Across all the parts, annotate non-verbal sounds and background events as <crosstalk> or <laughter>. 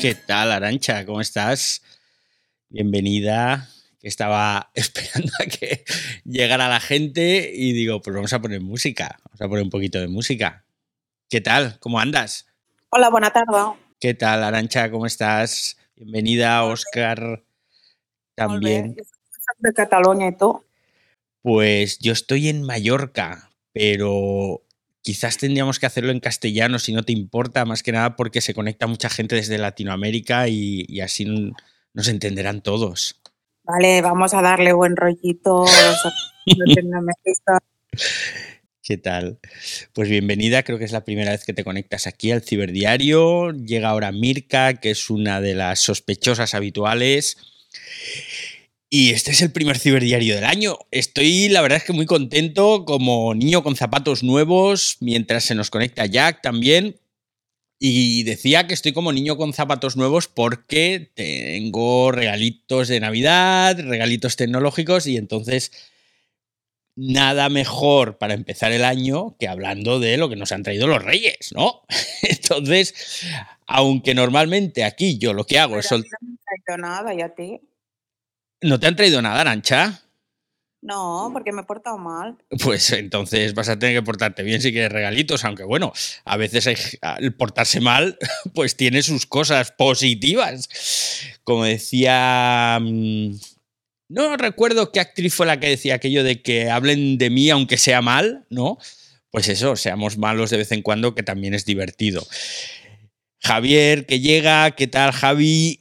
¿Qué tal, Arancha? ¿Cómo estás? Bienvenida. Estaba <laughs> esperando a que llegara la gente y digo, pues vamos a poner música. Vamos a poner un poquito de música. ¿Qué tal? ¿Cómo andas? Hola, buena tarde. ¿Qué tal, Arancha? ¿Cómo estás? Bienvenida, Oscar. También. De Cataluña y tú. Pues yo estoy en Mallorca, pero quizás tendríamos que hacerlo en castellano si no te importa, más que nada porque se conecta mucha gente desde Latinoamérica y, así nos entenderán todos. Vale, vamos a darle buen rollito. <laughs> ¿Qué tal? Pues bienvenida, creo que es la primera vez que te conectas aquí al Ciberdiario. Llega ahora Mirka, que es una de las sospechosas habituales. Y este es el primer ciberdiario del año. Estoy, la verdad es que muy contento como niño con zapatos nuevos, mientras se nos conecta Jack también. Y decía que estoy como niño con zapatos nuevos porque tengo regalitos de Navidad, regalitos tecnológicos y entonces nada mejor para empezar el año que hablando de lo que nos han traído los reyes, ¿no? <laughs> Entonces, aunque normalmente aquí yo lo que hago es... No nada, ¿y a ti? ¿No te han traído nada, Arancha? No, porque me he portado mal. Pues entonces vas a tener que portarte bien si quieres regalitos, aunque bueno, a veces el portarse mal <laughs> pues tiene sus cosas positivas. Como decía... Mm, no recuerdo qué actriz fue la que decía aquello de que hablen de mí aunque sea mal, ¿no? Pues eso, seamos malos de vez en cuando, que también es divertido. Javier, que llega, ¿qué tal Javi?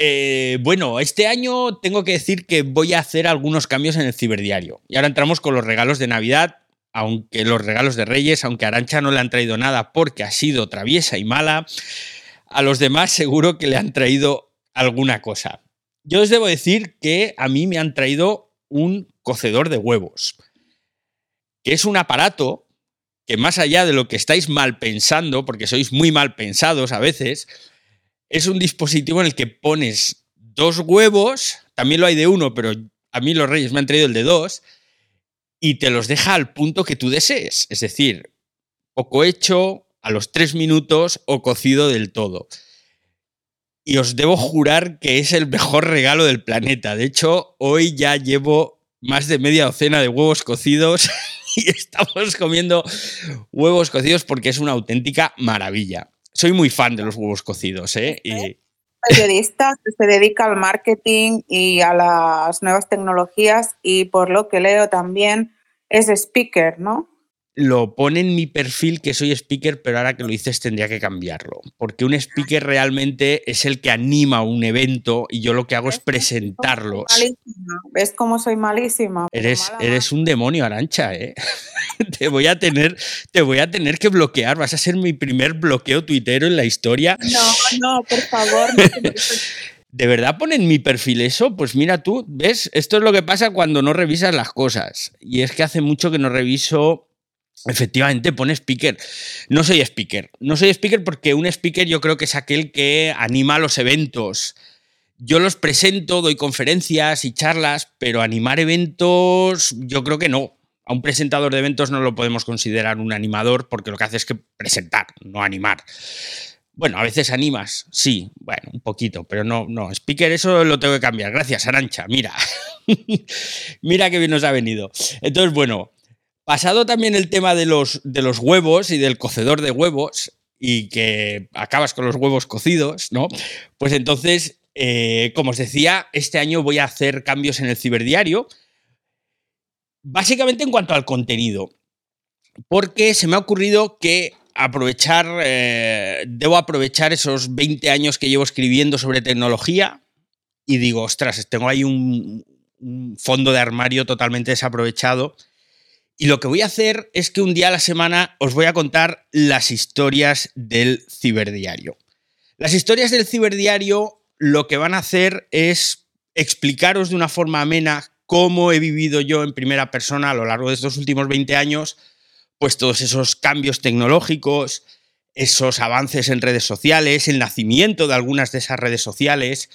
Eh, bueno, este año tengo que decir que voy a hacer algunos cambios en el ciberdiario. Y ahora entramos con los regalos de Navidad, aunque los regalos de Reyes, aunque a Arancha no le han traído nada porque ha sido traviesa y mala, a los demás seguro que le han traído alguna cosa. Yo os debo decir que a mí me han traído un cocedor de huevos, que es un aparato que más allá de lo que estáis mal pensando, porque sois muy mal pensados a veces, es un dispositivo en el que pones dos huevos, también lo hay de uno, pero a mí los reyes me han traído el de dos, y te los deja al punto que tú desees, es decir, poco hecho, a los tres minutos o cocido del todo. Y os debo jurar que es el mejor regalo del planeta. De hecho, hoy ya llevo más de media docena de huevos cocidos <laughs> y estamos comiendo huevos cocidos porque es una auténtica maravilla soy muy fan de los huevos cocidos, ¿eh? Y... Periodista que se dedica al marketing y a las nuevas tecnologías y por lo que leo también es speaker, ¿no? Lo pone en mi perfil que soy speaker, pero ahora que lo dices tendría que cambiarlo. Porque un speaker realmente es el que anima un evento y yo lo que hago es presentarlo. ¿Ves cómo soy malísima? Eres, eres un demonio, Arancha, ¿eh? <laughs> te, voy a tener, te voy a tener que bloquear. Vas a ser mi primer bloqueo tuitero en la historia. No, no, por favor. <laughs> ¿De verdad ponen mi perfil eso? Pues mira tú, ¿ves? Esto es lo que pasa cuando no revisas las cosas. Y es que hace mucho que no reviso Efectivamente, pone speaker. No soy speaker. No soy speaker porque un speaker yo creo que es aquel que anima los eventos. Yo los presento, doy conferencias y charlas, pero animar eventos yo creo que no. A un presentador de eventos no lo podemos considerar un animador porque lo que hace es que presentar, no animar. Bueno, a veces animas, sí, bueno, un poquito, pero no, no, speaker eso lo tengo que cambiar. Gracias, Arancha, mira. <laughs> mira qué bien nos ha venido. Entonces, bueno, Pasado también el tema de los, de los huevos y del cocedor de huevos, y que acabas con los huevos cocidos, ¿no? Pues entonces, eh, como os decía, este año voy a hacer cambios en el ciberdiario, básicamente en cuanto al contenido, porque se me ha ocurrido que aprovechar, eh, debo aprovechar esos 20 años que llevo escribiendo sobre tecnología y digo, ostras, tengo ahí un fondo de armario totalmente desaprovechado y lo que voy a hacer es que un día a la semana os voy a contar las historias del ciberdiario. Las historias del ciberdiario lo que van a hacer es explicaros de una forma amena cómo he vivido yo en primera persona a lo largo de estos últimos 20 años, pues todos esos cambios tecnológicos, esos avances en redes sociales, el nacimiento de algunas de esas redes sociales,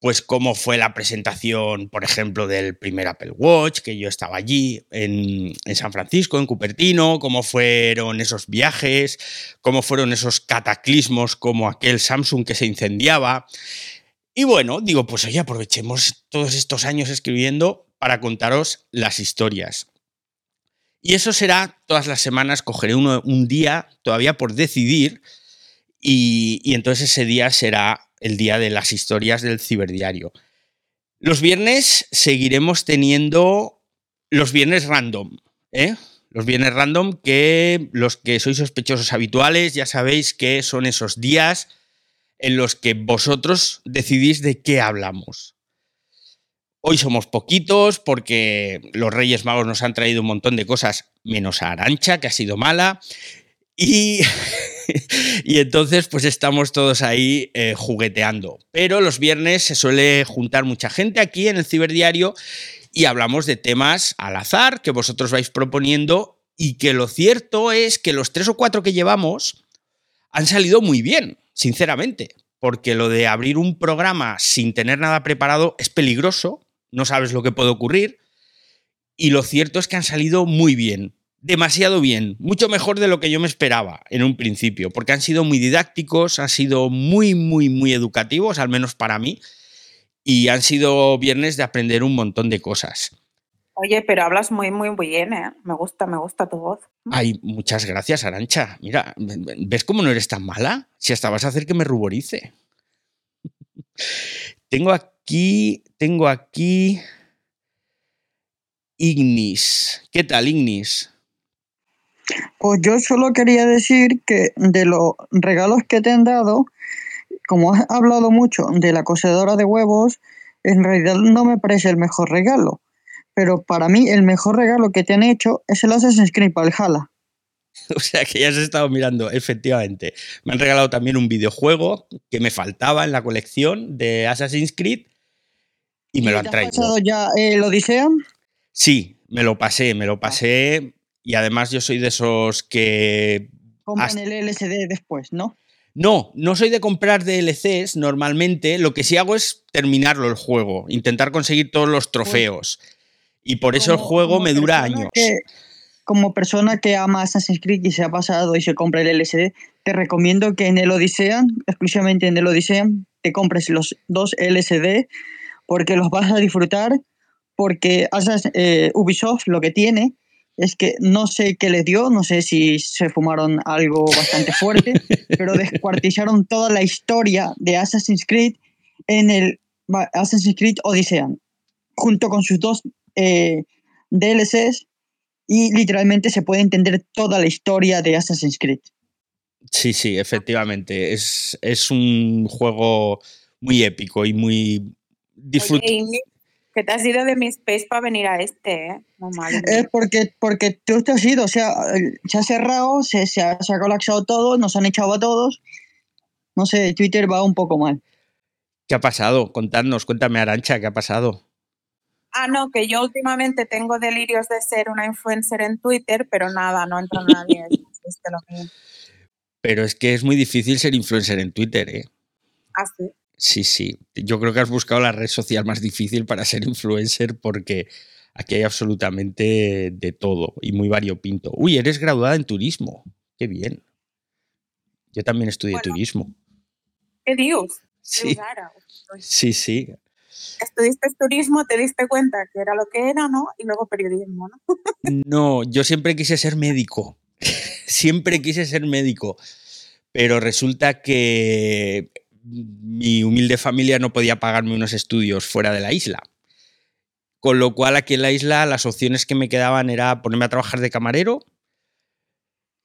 pues cómo fue la presentación, por ejemplo, del primer Apple Watch, que yo estaba allí en, San Francisco, en Cupertino, cómo fueron esos viajes, cómo fueron esos cataclismos como aquel Samsung que se incendiaba. Y bueno, digo, pues oye, aprovechemos todos estos años escribiendo para contaros las historias. Y eso será todas las semanas, cogeré uno, un día todavía por decidir y entonces ese día será el día de las historias del ciberdiario. Los viernes seguiremos teniendo los viernes random, ¿eh? Los viernes random que los que sois sospechosos habituales ya sabéis que son esos días en los que vosotros decidís de qué hablamos. Hoy somos poquitos porque los Reyes Magos nos han traído un montón de cosas, menos a Arancha, que ha sido mala. <laughs> Y entonces pues estamos todos ahí eh, jugueteando. Pero los viernes se suele juntar mucha gente aquí en el ciberdiario y hablamos de temas al azar que vosotros vais proponiendo y que lo cierto es que los tres o cuatro que llevamos han salido muy bien, sinceramente, porque lo de abrir un programa sin tener nada preparado es peligroso, no sabes lo que puede ocurrir, y lo cierto es que han salido muy bien demasiado bien, mucho mejor de lo que yo me esperaba en un principio, porque han sido muy didácticos, han sido muy, muy, muy educativos, al menos para mí, y han sido viernes de aprender un montón de cosas. Oye, pero hablas muy, muy bien, ¿eh? Me gusta, me gusta tu voz. Ay, muchas gracias, Arancha. Mira, ¿ves cómo no eres tan mala? Si hasta vas a hacer que me ruborice. <laughs> tengo aquí, tengo aquí... Ignis. ¿Qué tal, Ignis? Pues yo solo quería decir que de los regalos que te han dado, como has hablado mucho de la cocedora de huevos, en realidad no me parece el mejor regalo. Pero para mí el mejor regalo que te han hecho es el Assassin's Creed Valhalla. <laughs> O sea que ya has estado mirando, efectivamente. Me han regalado también un videojuego que me faltaba en la colección de Assassin's Creed y me lo han traído. ¿Has pasado ya el Odisea? Sí, me lo pasé, me lo pasé y además yo soy de esos que... Compran el LCD después, ¿no? No, no soy de comprar DLCs normalmente. Lo que sí hago es terminarlo el juego, intentar conseguir todos los pues trofeos. y por eso el juego me dura años. como persona que ama Assassin's Creed y se ha pasado y se compra el LCD, te recomiendo que en el Odisea, exclusivamente en el Odisea, te compres los dos LCD porque los vas a disfrutar. Porque eh, Ubisoft lo que tiene es que no sé qué les dio, no sé si se fumaron algo bastante fuerte, <laughs> pero descuartizaron toda la historia de Assassin's Creed en el Assassin's Creed Odyssey, junto con sus dos eh, DLCs, y literalmente se puede entender toda la historia de Assassin's Creed. Sí, sí, efectivamente. Es, es un juego muy épico y muy disfrutable que te has ido de mi space para venir a este, ¿eh? Es porque, porque tú te has ido, o sea, se ha cerrado, se, se, ha, colapsado todo, nos han echado a todos. No sé, Twitter va un poco mal. ¿Qué ha pasado? Contadnos, cuéntame, Arancha, ¿qué ha pasado? Ah, no, que yo últimamente tengo delirios de ser una influencer en Twitter, pero nada, no entra nadie. <laughs> Pero es que es muy difícil ser influencer en Twitter, ¿eh? Ah, sí. Sí, sí. Yo creo que has buscado la red social más difícil para ser influencer porque aquí hay absolutamente de todo y muy variopinto. Uy, eres graduada en turismo. Qué bien. Yo también estudié turismo. ¿Qué Dios? Sí. sí, sí. Estudiaste turismo, te diste cuenta que era lo que era, ¿no? Y luego periodismo, ¿no? no, yo siempre quise ser médico. <laughs> siempre quise ser médico. Pero resulta que mi humilde familia no podía pagarme unos estudios fuera de la isla. Con lo cual aquí en la isla las opciones que me quedaban era ponerme a trabajar de camarero,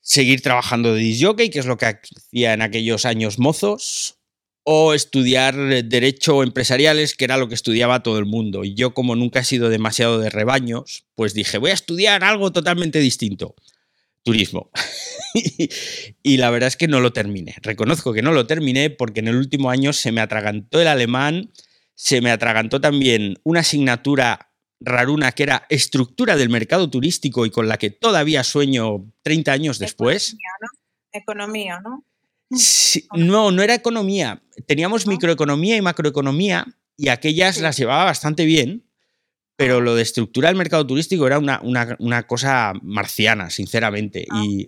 seguir trabajando de disjockey, que es lo que hacía en aquellos años mozos, o estudiar derecho empresariales, que era lo que estudiaba todo el mundo. Y yo como nunca he sido demasiado de rebaños, pues dije, voy a estudiar algo totalmente distinto turismo. <laughs> y la verdad es que no lo terminé. Reconozco que no lo terminé porque en el último año se me atragantó el alemán, se me atragantó también una asignatura raruna que era estructura del mercado turístico y con la que todavía sueño 30 años después. Economía, ¿no? no, no era economía. Teníamos microeconomía y macroeconomía y aquellas las llevaba bastante bien, pero lo de estructura del mercado turístico era una, una, cosa marciana, sinceramente. Ah, y,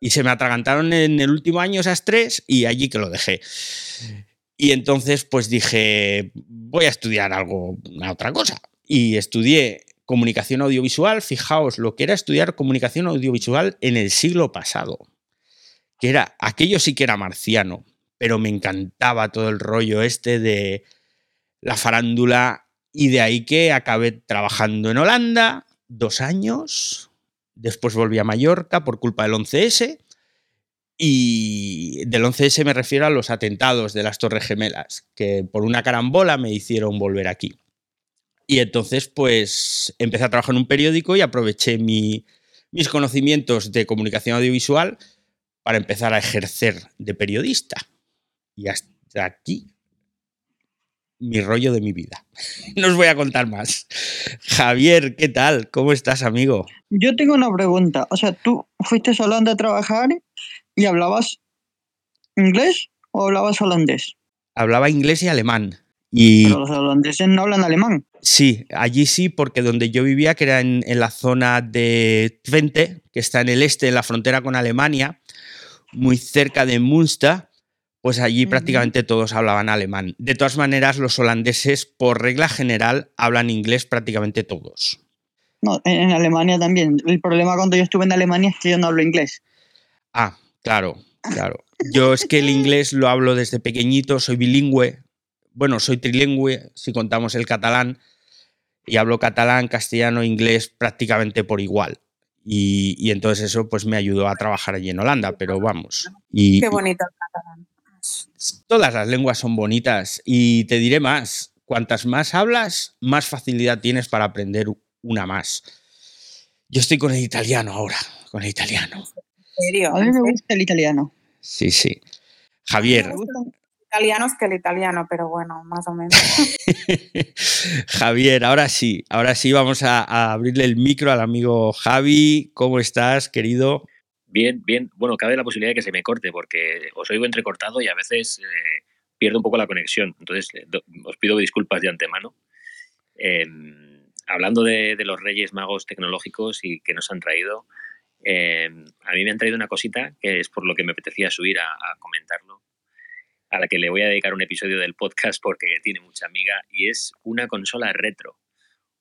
y, se me atragantaron en el último año esas tres y allí que lo dejé. Y entonces pues dije, voy a estudiar algo, una otra cosa. Y estudié comunicación audiovisual. Fijaos lo que era estudiar comunicación audiovisual en el siglo pasado. Que era, aquello sí que era marciano, pero me encantaba todo el rollo este de la farándula y de ahí que acabé trabajando en Holanda dos años, después volví a Mallorca por culpa del 11S y del 11S me refiero a los atentados de las Torres Gemelas, que por una carambola me hicieron volver aquí. Y entonces pues empecé a trabajar en un periódico y aproveché mis conocimientos de comunicación audiovisual para empezar a ejercer de periodista. Y hasta aquí mi rollo de mi vida. <laughs> No os voy a contar más. Javier, ¿qué tal? ¿Cómo estás, amigo? Yo tengo una pregunta. O sea, ¿tú fuiste a Holanda a trabajar y hablabas inglés o hablabas holandés? Hablaba inglés y alemán. Y... Pero los holandeses no hablan alemán. Sí, allí sí, porque donde yo vivía, que era en, en la zona de Twente, que está en el este, en la frontera con Alemania, muy cerca de Münster, pues allí prácticamente todos hablaban alemán. De todas maneras, los holandeses, por regla general, hablan inglés prácticamente todos. No, en Alemania también. El problema cuando yo estuve en Alemania es que yo no hablo inglés. Ah, claro, claro. Yo es que el inglés lo hablo desde pequeñito, soy bilingüe. Bueno, soy trilingüe, si contamos el catalán. Y hablo catalán, castellano, inglés prácticamente por igual. Y, entonces eso pues me ayudó a trabajar allí en Holanda, pero vamos. Y, Qué bonito el catalán. Todas las lenguas son bonitas y te diré más, cuantas más hablas, más facilidad tienes para aprender una más. Yo estoy con el italiano ahora, con el italiano. ¿En serio? A mí me gusta el italiano. Sí, sí. Javier. Italianos que el italiano, pero bueno, más o menos. <laughs> Javier, ahora sí, ahora sí vamos a, a, abrirle el micro al amigo Javi. ¿Cómo estás, querido? Bien, bien. Bueno, cabe la posibilidad de que se me corte porque os oigo entrecortado y a veces eh, pierdo un poco la conexión. Entonces, eh, os pido disculpas de antemano. Em, hablando de, los Reyes Magos tecnológicos y que nos han traído, em, a mí me han traído una cosita que es por lo que me apetecía subir a, a comentarlo, a la que le voy a dedicar un episodio del podcast porque tiene mucha amiga, y es una consola retro.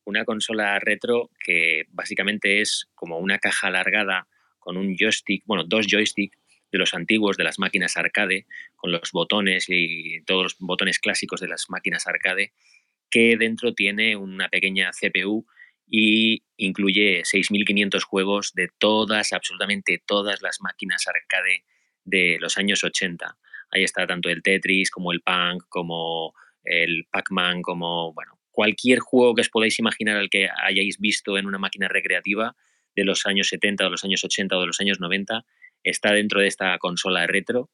Una consola retro que básicamente es como una caja alargada con un joystick, bueno, dos joysticks de los antiguos de las máquinas arcade, con los botones y todos los botones clásicos de las máquinas arcade, que dentro tiene una pequeña CPU y incluye 6.500 juegos de todas, absolutamente todas las máquinas arcade de los años 80. Ahí está tanto el Tetris como el Punk, como el Pac-Man, como, bueno, cualquier juego que os podáis imaginar al que hayáis visto en una máquina recreativa, de los años 70 o los años 80 o de los años 90 está dentro de esta consola retro,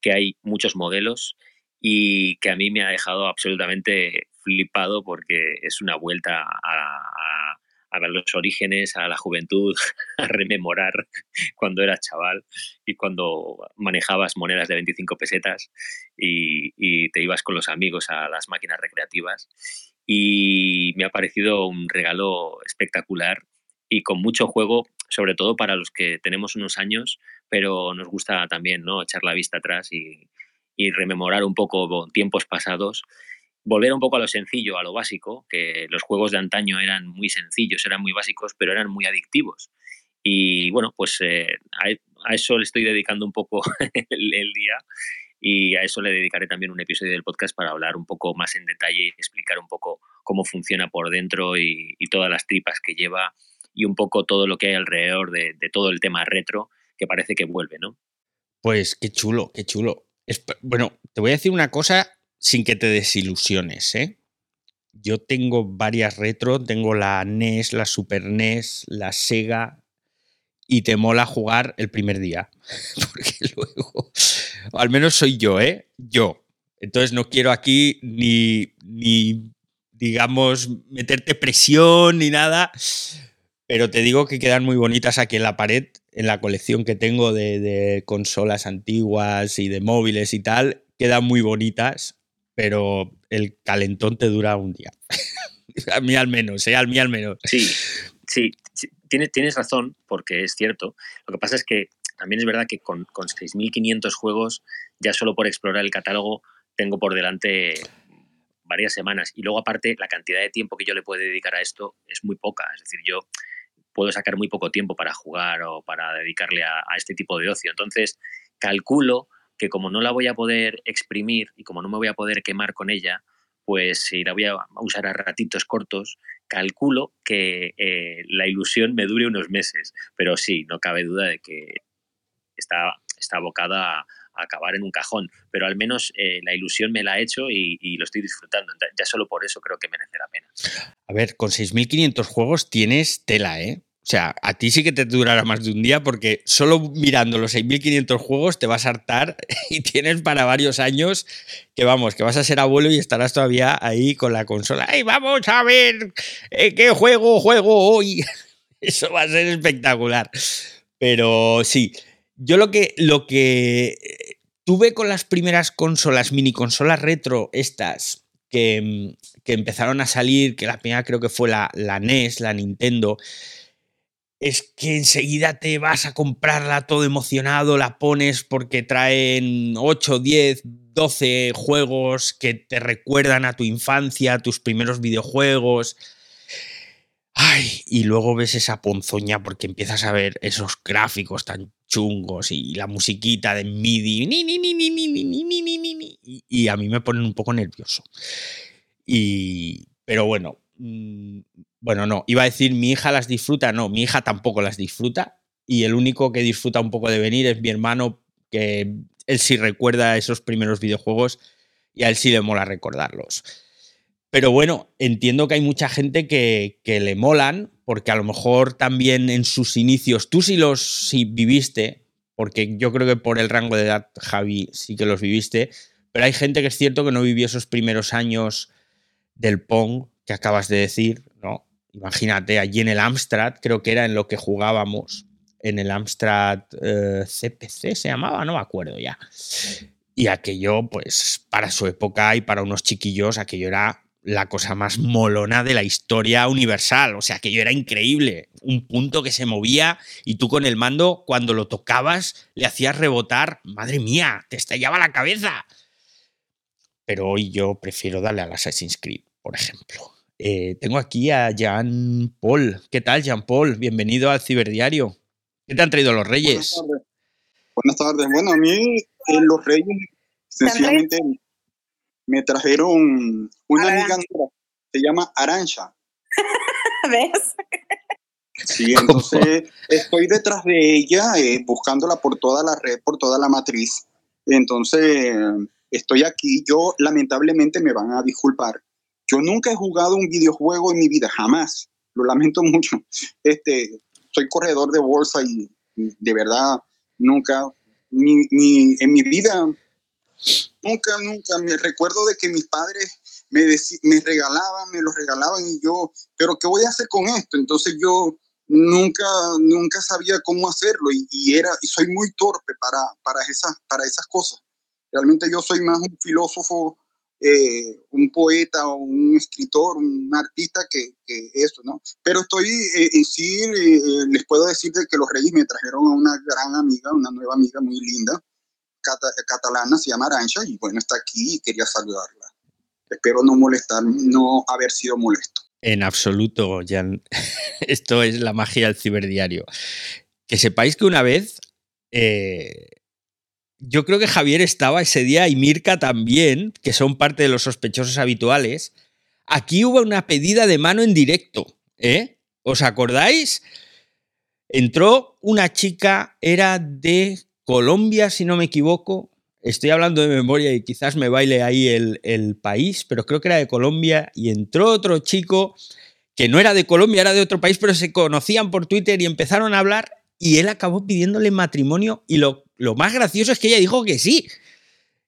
que hay muchos modelos y que a mí me ha dejado absolutamente flipado porque es una vuelta a, los orígenes, a la juventud, <laughs> a rememorar cuando eras chaval y cuando manejabas monedas de 25 pesetas y te ibas con los amigos a las máquinas recreativas. Y me ha parecido un regalo espectacular y con mucho juego, sobre todo para los que tenemos unos años, pero nos gusta también ¿no? echar la vista atrás y, rememorar un poco tiempos pasados, volver un poco a lo sencillo, a lo básico, que los juegos de antaño eran muy sencillos, eran muy básicos, pero eran muy adictivos. Y bueno, pues eh, a, eso le estoy dedicando un poco <laughs> el, día y a eso le dedicaré también un episodio del podcast para hablar un poco más en detalle y explicar un poco cómo funciona por dentro y todas las tripas que lleva y un poco todo lo que hay alrededor de, todo el tema retro que parece que vuelve, ¿no? Pues qué chulo, qué chulo. bueno, te voy a decir una cosa sin que te desilusiones, ¿eh? Yo tengo varias retro, tengo la NES, la Super NES, la Sega, y te mola jugar el primer día. <laughs> Porque luego, al menos soy yo, ¿eh? Yo. Entonces no quiero aquí ni, ni digamos, meterte presión ni nada, pero te digo que quedan muy bonitas aquí en la pared, en la colección que tengo de, consolas antiguas y de móviles y tal. Quedan muy bonitas, pero el calentón te dura un día. <laughs> a mí al menos, ¿eh? Al mí al menos. Sí, sí, Tienes, tienes razón, porque es cierto. Lo que pasa es que también es verdad que con, con 6.500 juegos, ya solo por explorar el catálogo, tengo por delante varias semanas. Y luego, aparte, la cantidad de tiempo que yo le puedo dedicar a esto es muy poca. Es decir, yo puedo sacar muy poco tiempo para jugar o para dedicarle a, este tipo de ocio. Entonces, calculo que como no la voy a poder exprimir y como no me voy a poder quemar con ella, pues si la voy a usar a ratitos cortos, calculo que eh, la ilusión me dure unos meses. Pero sí, no cabe duda de que está, está abocada a, acabar en un cajón. Pero al menos eh, la ilusión me la ha hecho y, y, lo estoy disfrutando. Ya solo por eso creo que merece la pena. A ver, con 6.500 juegos tienes tela, ¿eh? O sea, a ti sí que te durará más de un día porque solo mirando los 6.500 juegos te vas a hartar <laughs> y tienes para varios años que vamos, que vas a ser abuelo y estarás todavía ahí con la consola. ¡Ay, vamos a ver eh, qué juego juego hoy! <laughs> Eso va a ser espectacular. Pero sí, yo lo que, lo que tuve con las primeras consolas, mini consolas retro, estas que, que empezaron a salir, que la primera creo que fue la, la NES, la Nintendo, es que enseguida te vas a comprarla todo emocionado, la pones porque traen 8, 10, 12 juegos que te recuerdan a tu infancia, a tus primeros videojuegos. Ay, y luego ves esa ponzoña porque empiezas a ver esos gráficos tan chungos y la musiquita de MIDI y a mí me ponen un poco nervioso. Y, pero bueno, bueno, no, iba a decir mi hija las disfruta, no, mi hija tampoco las disfruta y el único que disfruta un poco de venir es mi hermano, que él sí recuerda esos primeros videojuegos y a él sí le mola recordarlos. Pero bueno, entiendo que hay mucha gente que, que le molan, porque a lo mejor también en sus inicios, tú sí los sí viviste, porque yo creo que por el rango de edad, Javi, sí que los viviste, pero hay gente que es cierto que no vivió esos primeros años del Pong que acabas de decir. Imagínate, allí en el Amstrad, creo que era en lo que jugábamos, en el Amstrad CPC eh, se llamaba, no me acuerdo ya. Y aquello, pues, para su época y para unos chiquillos, aquello era la cosa más molona de la historia universal. O sea, aquello era increíble. Un punto que se movía y tú con el mando, cuando lo tocabas, le hacías rebotar. Madre mía, te estallaba la cabeza. Pero hoy yo prefiero darle al Assassin's Creed, por ejemplo. Eh, tengo aquí a Jean Paul. ¿Qué tal, Jean Paul? Bienvenido al Ciberdiario. ¿Qué te han traído los Reyes? Buenas tardes. Buenas tardes. Bueno, a mí eh, los Reyes sencillamente me trajeron una amiga se llama Arancha. <laughs> ¿Ves? Sí, <laughs> entonces estoy detrás de ella eh, buscándola por toda la red, por toda la matriz. Entonces estoy aquí. Yo lamentablemente me van a disculpar yo nunca he jugado un videojuego en mi vida, jamás. Lo lamento mucho. Este, soy corredor de bolsa y de verdad nunca, ni, en mi vida, nunca, nunca me recuerdo de que mis padres me, me regalaban, me los regalaban y yo, pero ¿qué voy a hacer con esto? Entonces yo nunca, nunca sabía cómo hacerlo y, y era, y soy muy torpe para, para, esas, para esas cosas. Realmente yo soy más un filósofo eh, un poeta o un escritor, un artista que, eso, ¿no? Pero estoy, eh, en sí, eh, les puedo decir de que los Reyes me trajeron a una gran amiga, una nueva amiga muy linda, catalana, se llama Arancha, y bueno, está aquí y quería saludarla. Espero no molestar, no haber sido molesto. En absoluto, Jan. <laughs> Esto es la magia del ciberdiario. Que sepáis que una vez eh, yo creo que Javier estaba ese día y Mirka también, que son parte de los sospechosos habituales. Aquí hubo una pedida de mano en directo, ¿eh? ¿Os acordáis? Entró una chica, era de Colombia, si no me equivoco. Estoy hablando de memoria y quizás me baile ahí el, el país, pero creo que era de Colombia. Y entró otro chico que no era de Colombia, era de otro país, pero se conocían por Twitter y empezaron a hablar y él acabó pidiéndole matrimonio y lo lo más gracioso es que ella dijo que sí.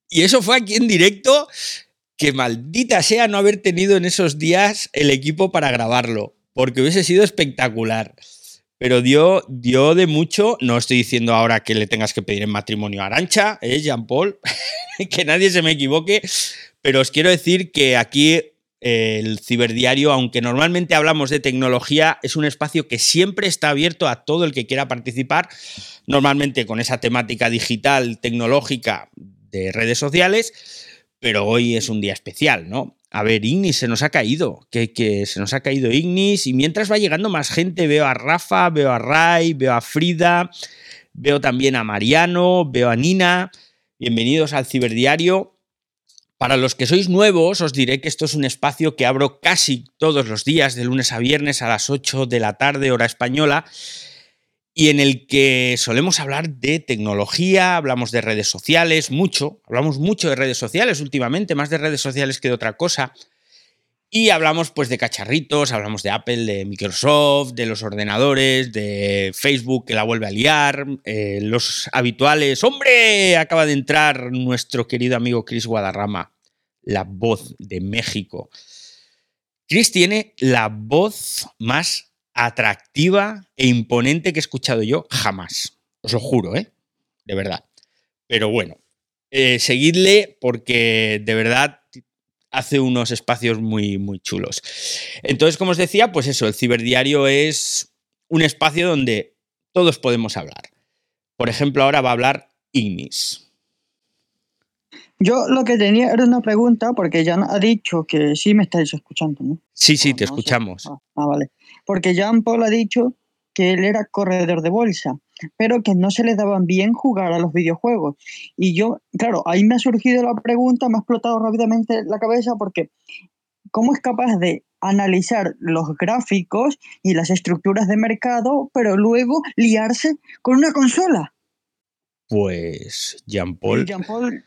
Y eso fue aquí en directo, que maldita sea no haber tenido en esos días el equipo para grabarlo, porque hubiese sido espectacular. Pero dio, dio de mucho, no estoy diciendo ahora que le tengas que pedir en matrimonio a Arancha, ¿eh, Jean Paul? <laughs> que nadie se me equivoque, Pero os quiero decir que aquí el ciberdiario, aunque normalmente hablamos de tecnología, es un espacio que siempre está abierto a todo el que quiera participar, normalmente con esa temática digital, tecnológica de redes sociales, pero hoy es un día especial, ¿no? A ver, Ignis se nos ha caído, que, que, se nos ha caído Ignis y mientras va llegando más gente, veo a Rafa, veo a Ray, veo a Frida, veo también a Mariano, veo a Nina, bienvenidos al ciberdiario. Para los que sois nuevos, os diré que esto es un espacio que abro casi todos los días, de lunes a viernes a las 8 de la tarde, hora española, y en el que solemos hablar de tecnología, hablamos de redes sociales, mucho, hablamos mucho de redes sociales últimamente, más de redes sociales que de otra cosa. Y hablamos pues de cacharritos, hablamos de Apple, de Microsoft, de los ordenadores, de Facebook que la vuelve a liar, eh, los habituales. ¡Hombre! Acaba de entrar nuestro querido amigo Chris Guadarrama, la voz de México. Chris tiene la voz más atractiva e imponente que he escuchado yo jamás. Os lo juro, ¿eh? De verdad. Pero bueno, eh, seguidle porque de verdad hace unos espacios muy, muy chulos. Entonces, como os decía, pues eso, el ciberdiario es un espacio donde todos podemos hablar. Por ejemplo, ahora va a hablar Ignis. Yo lo que tenía era una pregunta, porque Jan ha dicho que sí me estáis escuchando, ¿no? Sí, sí, te escuchamos. Ah, ah, vale. Porque Jean Paul ha dicho que él era corredor de bolsa pero que no se les daban bien jugar a los videojuegos. Y yo, claro, ahí me ha surgido la pregunta, me ha explotado rápidamente la cabeza porque ¿cómo es capaz de analizar los gráficos y las estructuras de mercado, pero luego liarse con una consola? Pues Jean Paul. Jean Paul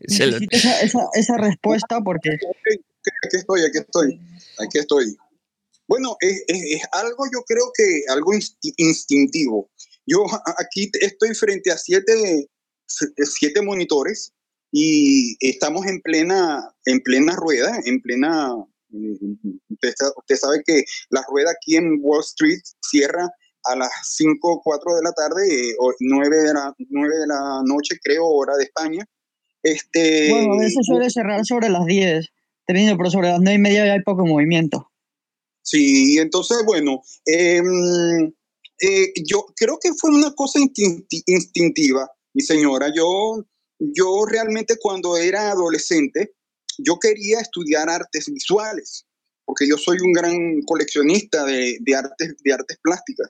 esa, esa respuesta porque. Aquí estoy, aquí estoy, aquí estoy. Bueno, es, algo yo creo que algo instintivo. Yo aquí estoy frente a siete, siete monitores y estamos en plena, en plena rueda, en plena... Usted, usted sabe que la rueda aquí en Wall Street cierra a las 5 4 de la tarde, o 9 de la, 9 de la noche, creo, hora de España. Este, bueno, a veces suele cerrar sobre las 10, teniendo, pero sobre las 9 y media ya hay poco movimiento. Sí, entonces, bueno, em, eh, yo creo que fue una cosa instintiva, mi señora. Yo, yo realmente cuando era adolescente, yo quería estudiar artes visuales, porque yo soy un gran coleccionista de, artes, de artes plásticas.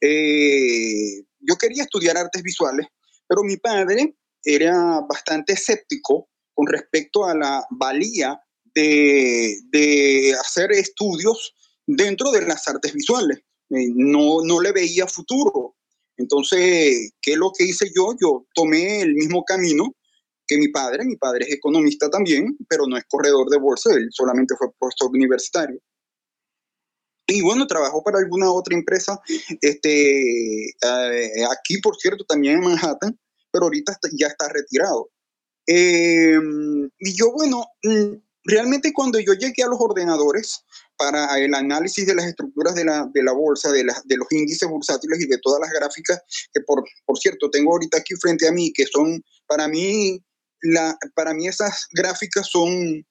Eh, yo quería estudiar artes visuales, pero mi padre era bastante escéptico con respecto a la valía de, de hacer estudios dentro de las artes visuales. Eh, no, no le veía futuro. Entonces, ¿qué es lo que hice yo? Yo tomé el mismo camino que mi padre. Mi padre es economista también, pero no es corredor de bolsa, él solamente fue profesor universitario. Y bueno, trabajó para alguna otra empresa, este, eh, aquí por cierto, también en Manhattan, pero ahorita ya está retirado. Em, y yo, bueno, mm, realmente cuando yo llegué a los ordenadores, para el análisis de las estructuras de la, de la bolsa, de, de, los índices bursátiles y de todas las gráficas, que por, por cierto tengo ahorita aquí frente a mí, que son, para mí, la, para mí esas gráficas son,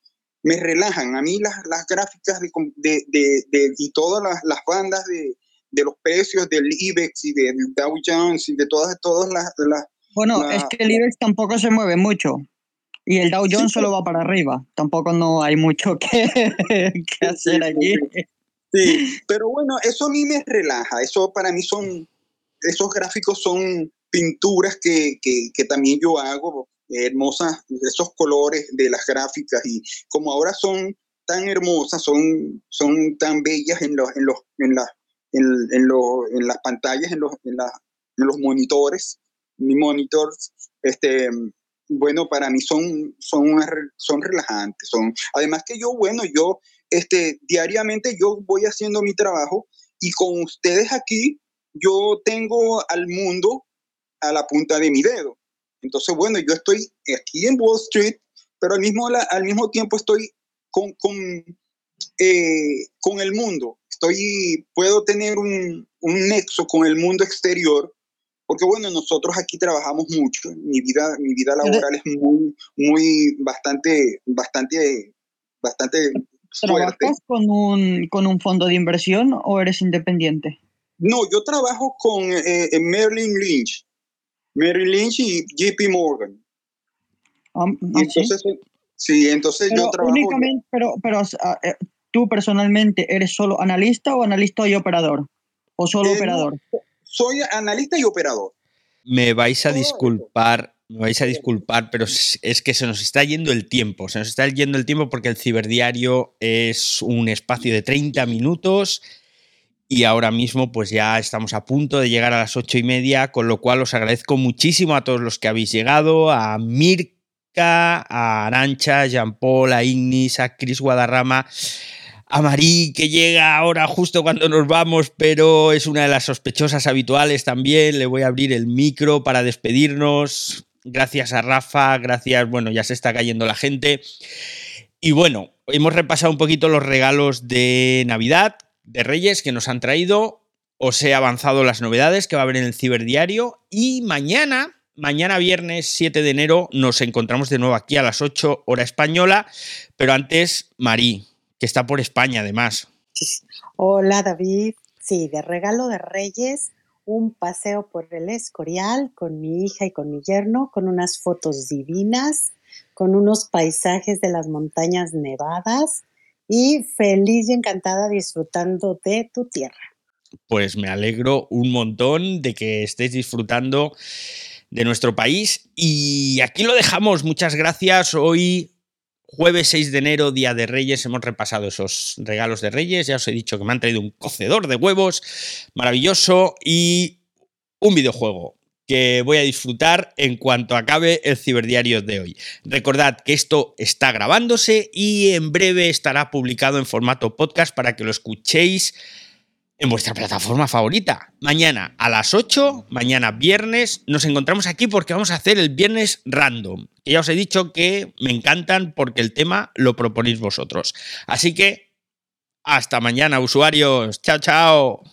me relajan. A mí las, las gráficas de, de, de, y todas las, las bandas de, los precios del IBEX y del Dow Jones y de todas, todas las... las bueno, es que el IBEX tampoco se mueve mucho. Y el Dow Jones solo va para arriba. Tampoco no hay mucho <laughs> que, hacer allí. Sí, pero bueno, eso a mí me relaja. Eso para mí son, esos gráficos son pinturas que, que, también yo hago, hermosas, esos colores de las gráficas y como ahora son tan hermosas, son, son tan bellas en los, en los, en la, en, en, en las pantallas, en los, en, en los monitores, mi monitor, este, bueno, para mí son, son, son relajantes. Son, además que yo, bueno, yo este, diariamente yo voy haciendo mi trabajo y con ustedes aquí yo tengo al mundo a la punta de mi dedo. Entonces, bueno, yo estoy aquí en Wall Street, pero al mismo, al mismo tiempo estoy con, con, eh, con el mundo. Estoy, puedo tener un, un nexo con el mundo exterior porque bueno, nosotros aquí trabajamos mucho, mi vida, mi vida laboral es muy, muy, bastante, bastante, bastante fuerte. ¿Trabajas con un, con un fondo de inversión o eres independiente? No, yo trabajo con eh, eh, Merlin Lynch, Merlin Lynch y JP Morgan. Ah, entonces, sí. entonces pero yo trabajo... Únicamente, pero, pero eh, tú personalmente eres solo analista o analista y operador? ¿O solo operador? Soy analista y operador. Me vais a disculpar, me vais a disculpar, pero es que se nos está yendo el tiempo. Se nos está yendo el tiempo porque el ciberdiario es un espacio de 30 minutos y ahora mismo pues ya estamos a punto de llegar a las ocho y media, con lo cual os agradezco muchísimo a todos los que habéis llegado, a Mirka, a Arancha, a Jean Paul, a Ignis, a Cris Guadarrama a Marí, que llega ahora justo cuando nos vamos, pero es una de las sospechosas habituales también. Le voy a abrir el micro para despedirnos. Gracias a Rafa, gracias, bueno, ya se está cayendo la gente. Y bueno, hemos repasado un poquito los regalos de Navidad, de Reyes que nos han traído. Os he avanzado las novedades que va a haber en el ciberdiario. Y mañana, mañana viernes 7 de enero, nos encontramos de nuevo aquí a las 8 hora española. Pero antes, Marí, que está por España además. Hola David, sí, de regalo de Reyes, un paseo por el Escorial con mi hija y con mi yerno, con unas fotos divinas, con unos paisajes de las montañas nevadas y feliz y encantada disfrutando de tu tierra. Pues me alegro un montón de que estés disfrutando de nuestro país y aquí lo dejamos. Muchas gracias. Hoy Jueves 6 de enero, Día de Reyes, hemos repasado esos regalos de Reyes. Ya os he dicho que me han traído un cocedor de huevos maravilloso y un videojuego que voy a disfrutar en cuanto acabe el ciberdiario de hoy. Recordad que esto está grabándose y en breve estará publicado en formato podcast para que lo escuchéis en vuestra plataforma favorita. Mañana a las 8, mañana viernes, nos encontramos aquí porque vamos a hacer el viernes random. Y ya os he dicho que me encantan porque el tema lo proponéis vosotros. Así que, hasta mañana, usuarios. Chao, chao.